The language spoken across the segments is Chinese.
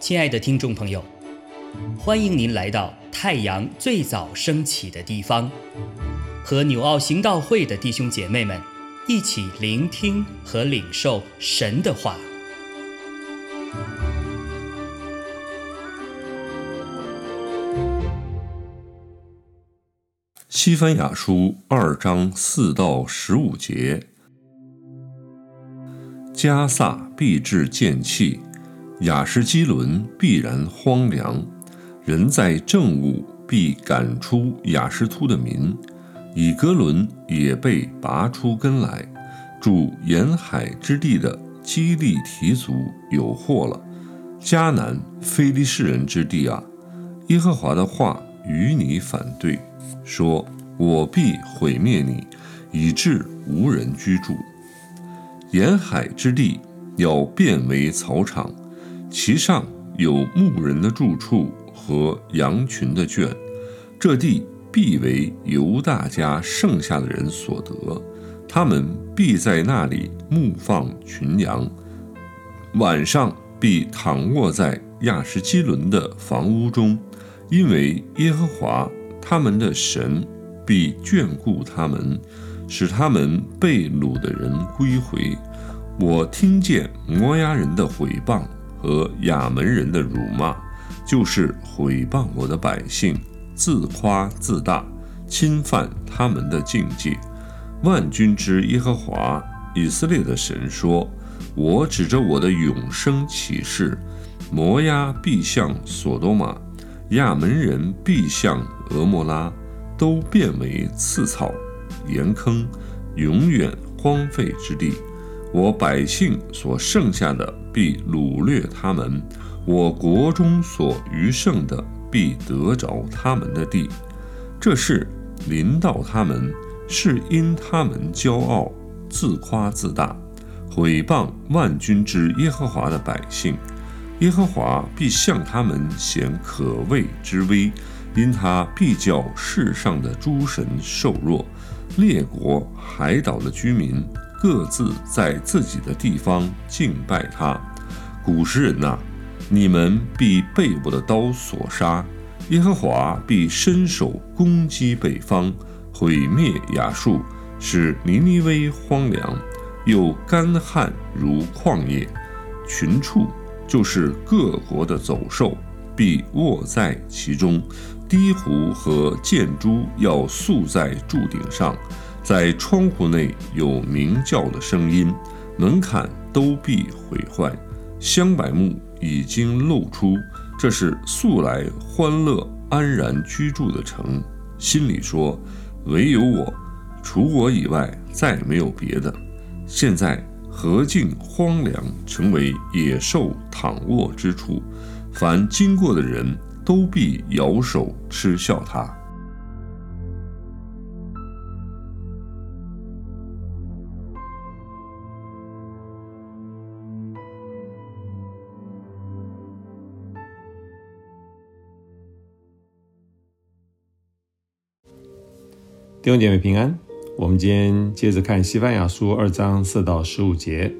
亲爱的听众朋友，欢迎您来到太阳最早升起的地方，和纽奥行道会的弟兄姐妹们一起聆听和领受神的话。西番雅书二章四到十五节：加萨必至见弃。雅什基伦必然荒凉，人在政务必赶出雅什突的民，以格伦也被拔出根来。住沿海之地的基利提族有祸了。迦南非利士人之地啊，耶和华的话与你反对，说：我必毁灭你，以致无人居住。沿海之地要变为草场。其上有牧人的住处和羊群的圈，这地必为犹大家剩下的人所得，他们必在那里牧放群羊，晚上必躺卧在亚什基伦的房屋中，因为耶和华他们的神必眷顾他们，使他们被掳的人归回。我听见摩押人的毁谤。和亚门人的辱骂，就是毁谤我的百姓，自夸自大，侵犯他们的境界。万军之耶和华以色列的神说：“我指着我的永生启示，摩押必向索多玛，亚门人必向俄摩拉，都变为刺草、盐坑，永远荒废之地。我百姓所剩下的。”必掳掠他们，我国中所余剩的必得着他们的地。这事临到他们，是因他们骄傲、自夸自大，毁谤万军之耶和华的百姓。耶和华必向他们显可畏之威，因他必叫世上的诸神受弱，列国海岛的居民。各自在自己的地方敬拜他。古时人呐，你们必被我的刀所杀。耶和华必伸手攻击北方，毁灭亚述，使尼尼微荒凉，又干旱如旷野。群畜就是各国的走兽，必卧在其中。低湖和箭珠要宿在柱顶上。在窗户内有鸣叫的声音，门槛都必毁坏。香柏木已经露出，这是素来欢乐安然居住的城。心里说：唯有我，除我以外再没有别的。现在何竟荒凉，成为野兽躺卧之处？凡经过的人都必摇手嗤笑他。弟兄姐妹平安，我们今天接着看《西班牙书》二章四到十五节。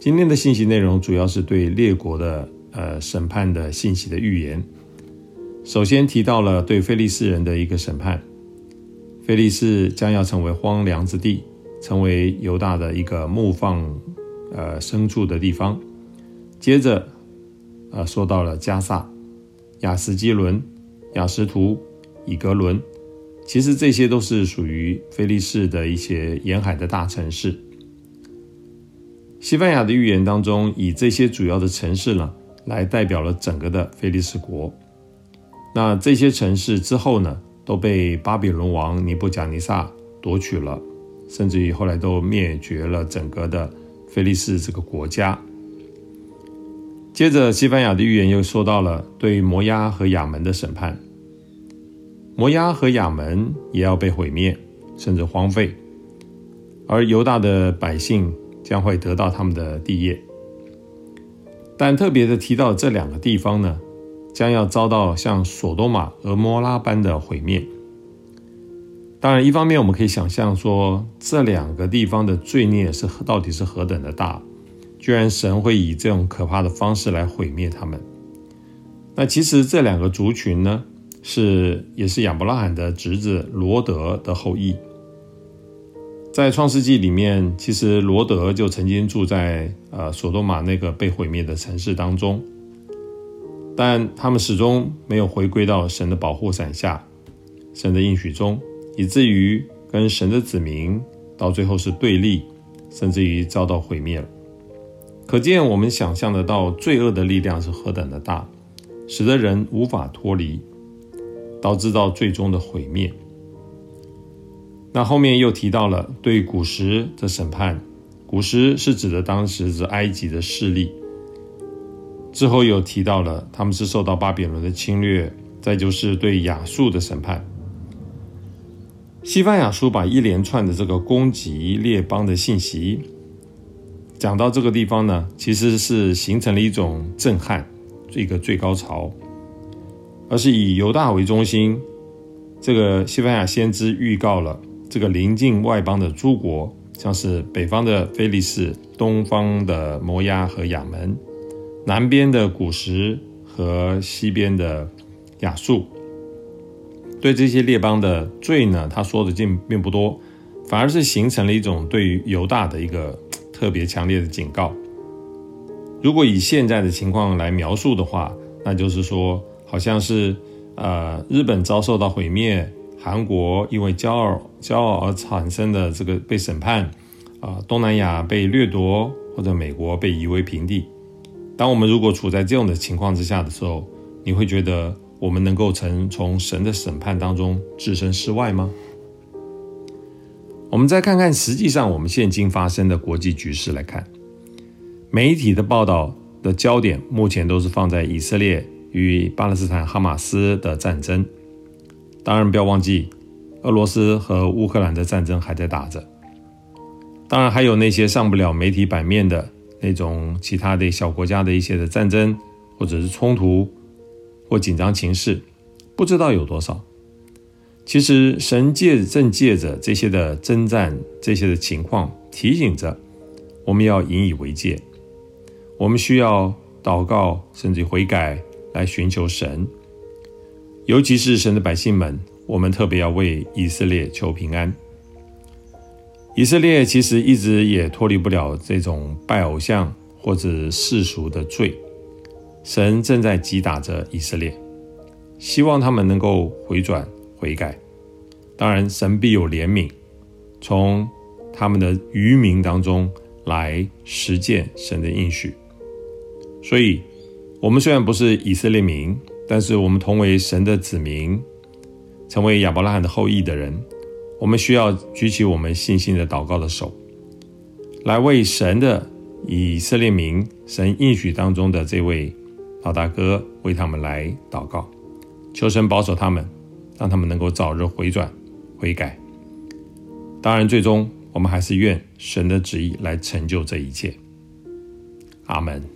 今天的信息内容主要是对列国的呃审判的信息的预言。首先提到了对菲利斯人的一个审判，菲利斯将要成为荒凉之地，成为犹大的一个牧放呃牲畜的地方。接着呃说到了加萨、亚斯基伦、亚什图、以格伦。其实这些都是属于菲利士的一些沿海的大城市。西班牙的预言当中，以这些主要的城市呢，来代表了整个的菲利士国。那这些城市之后呢，都被巴比伦王尼布贾尼撒夺取了，甚至于后来都灭绝了整个的菲利士这个国家。接着，西班牙的预言又说到了对摩押和亚门的审判。摩押和亚门也要被毁灭，甚至荒废，而犹大的百姓将会得到他们的地业。但特别的提到这两个地方呢，将要遭到像索多玛和摩拉般的毁灭。当然，一方面我们可以想象说，这两个地方的罪孽是到底是何等的大，居然神会以这种可怕的方式来毁灭他们。那其实这两个族群呢，是也是亚伯拉罕的侄子罗德的后裔。在创世纪里面，其实罗德就曾经住在呃索多玛那个被毁灭的城市当中，但他们始终没有回归到神的保护伞下，神的应许中。以至于跟神的子民到最后是对立，甚至于遭到毁灭了。可见我们想象得到罪恶的力量是何等的大，使得人无法脱离，导致到最终的毁灭。那后面又提到了对古时的审判，古时是指的当时是埃及的势力。之后又提到了他们是受到巴比伦的侵略，再就是对亚述的审判。西班牙书把一连串的这个攻击列邦的信息讲到这个地方呢，其实是形成了一种震撼，一个最高潮，而是以犹大为中心。这个西班牙先知预告了这个临近外邦的诸国，像是北方的菲利士、东方的摩押和亚门、南边的古时和西边的亚述。对这些列邦的罪呢，他说的并并不多，反而是形成了一种对于犹大的一个特别强烈的警告。如果以现在的情况来描述的话，那就是说，好像是呃日本遭受到毁灭，韩国因为骄傲骄傲而产生的这个被审判，啊东南亚被掠夺，或者美国被夷为平地。当我们如果处在这样的情况之下的时候，你会觉得？我们能够从从神的审判当中置身事外吗？我们再看看实际上我们现今发生的国际局势来看，媒体的报道的焦点目前都是放在以色列与巴勒斯坦哈马斯的战争。当然，不要忘记俄罗斯和乌克兰的战争还在打着。当然，还有那些上不了媒体版面的那种其他的小国家的一些的战争或者是冲突。或紧张情势，不知道有多少。其实神借正借着这些的征战，这些的情况，提醒着我们要引以为戒。我们需要祷告，甚至悔改，来寻求神。尤其是神的百姓们，我们特别要为以色列求平安。以色列其实一直也脱离不了这种拜偶像或者世俗的罪。神正在击打着以色列，希望他们能够回转悔改。当然，神必有怜悯，从他们的愚民当中来实践神的应许。所以，我们虽然不是以色列民，但是我们同为神的子民，成为亚伯拉罕的后裔的人，我们需要举起我们信心的祷告的手，来为神的以色列民神应许当中的这位。老大哥为他们来祷告，求神保守他们，让他们能够早日回转悔改。当然，最终我们还是愿神的旨意来成就这一切。阿门。